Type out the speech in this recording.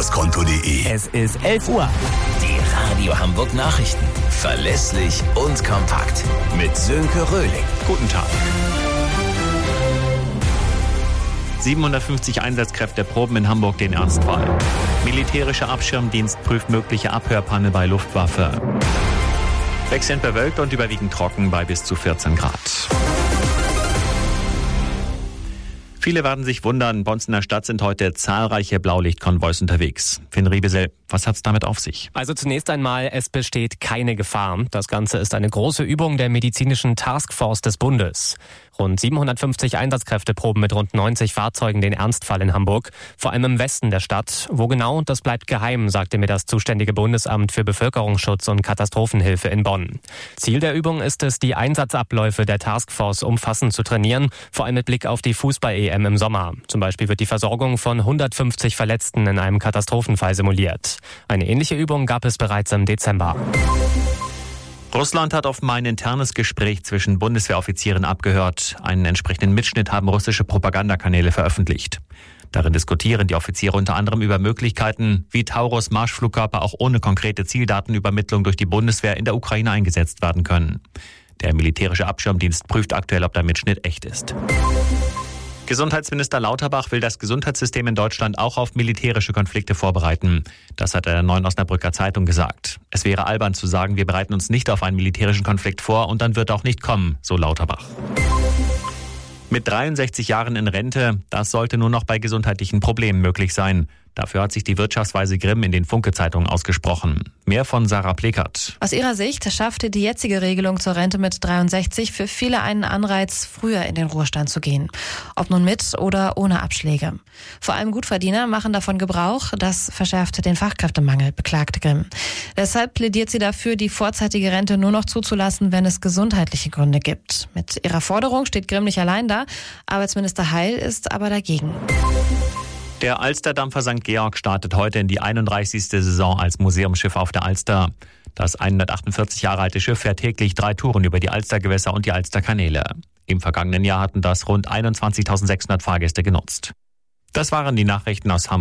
bankhauskonto.de. Es ist 11 Uhr. Die Radio Hamburg Nachrichten. Verlässlich und kompakt. Mit Sönke Röhling. Guten Tag. 750 Einsatzkräfte proben in Hamburg den Ernstfall. Militärischer Abschirmdienst prüft mögliche Abhörpanne bei Luftwaffe. Wechselnd bewölkt und überwiegend trocken bei bis zu 14 Grad. Viele werden sich wundern, bei uns in der Stadt sind heute zahlreiche Blaulichtkonvois unterwegs. Finn Riebesel, was hat's damit auf sich? Also zunächst einmal, es besteht keine Gefahr. Das Ganze ist eine große Übung der medizinischen Taskforce des Bundes. Rund 750 Einsatzkräfte proben mit rund 90 Fahrzeugen den Ernstfall in Hamburg, vor allem im Westen der Stadt. Wo genau, das bleibt geheim, sagte mir das zuständige Bundesamt für Bevölkerungsschutz und Katastrophenhilfe in Bonn. Ziel der Übung ist es, die Einsatzabläufe der Taskforce umfassend zu trainieren, vor allem mit Blick auf die Fußball-EM im Sommer. Zum Beispiel wird die Versorgung von 150 Verletzten in einem Katastrophenfall simuliert. Eine ähnliche Übung gab es bereits im Dezember. Russland hat offenbar ein internes Gespräch zwischen Bundeswehroffizieren abgehört. Einen entsprechenden Mitschnitt haben russische Propagandakanäle veröffentlicht. Darin diskutieren die Offiziere unter anderem über Möglichkeiten, wie Taurus Marschflugkörper auch ohne konkrete Zieldatenübermittlung durch die Bundeswehr in der Ukraine eingesetzt werden können. Der militärische Abschirmdienst prüft aktuell, ob der Mitschnitt echt ist. Gesundheitsminister Lauterbach will das Gesundheitssystem in Deutschland auch auf militärische Konflikte vorbereiten. Das hat er der Neuen Osnabrücker Zeitung gesagt. Es wäre albern zu sagen, wir bereiten uns nicht auf einen militärischen Konflikt vor und dann wird auch nicht kommen, so Lauterbach. Mit 63 Jahren in Rente, das sollte nur noch bei gesundheitlichen Problemen möglich sein. Dafür hat sich die Wirtschaftsweise Grimm in den Funke-Zeitungen ausgesprochen. Mehr von Sarah Plekert. Aus ihrer Sicht schaffte die jetzige Regelung zur Rente mit 63 für viele einen Anreiz, früher in den Ruhestand zu gehen. Ob nun mit oder ohne Abschläge. Vor allem Gutverdiener machen davon Gebrauch. Das verschärft den Fachkräftemangel, beklagte Grimm. Deshalb plädiert sie dafür, die vorzeitige Rente nur noch zuzulassen, wenn es gesundheitliche Gründe gibt. Mit ihrer Forderung steht Grimm nicht allein da. Arbeitsminister Heil ist aber dagegen. Der Alsterdampfer St. Georg startet heute in die 31. Saison als Museumsschiff auf der Alster. Das 148 Jahre alte Schiff fährt täglich drei Touren über die Alstergewässer und die Alsterkanäle. Im vergangenen Jahr hatten das rund 21.600 Fahrgäste genutzt. Das waren die Nachrichten aus Hamburg.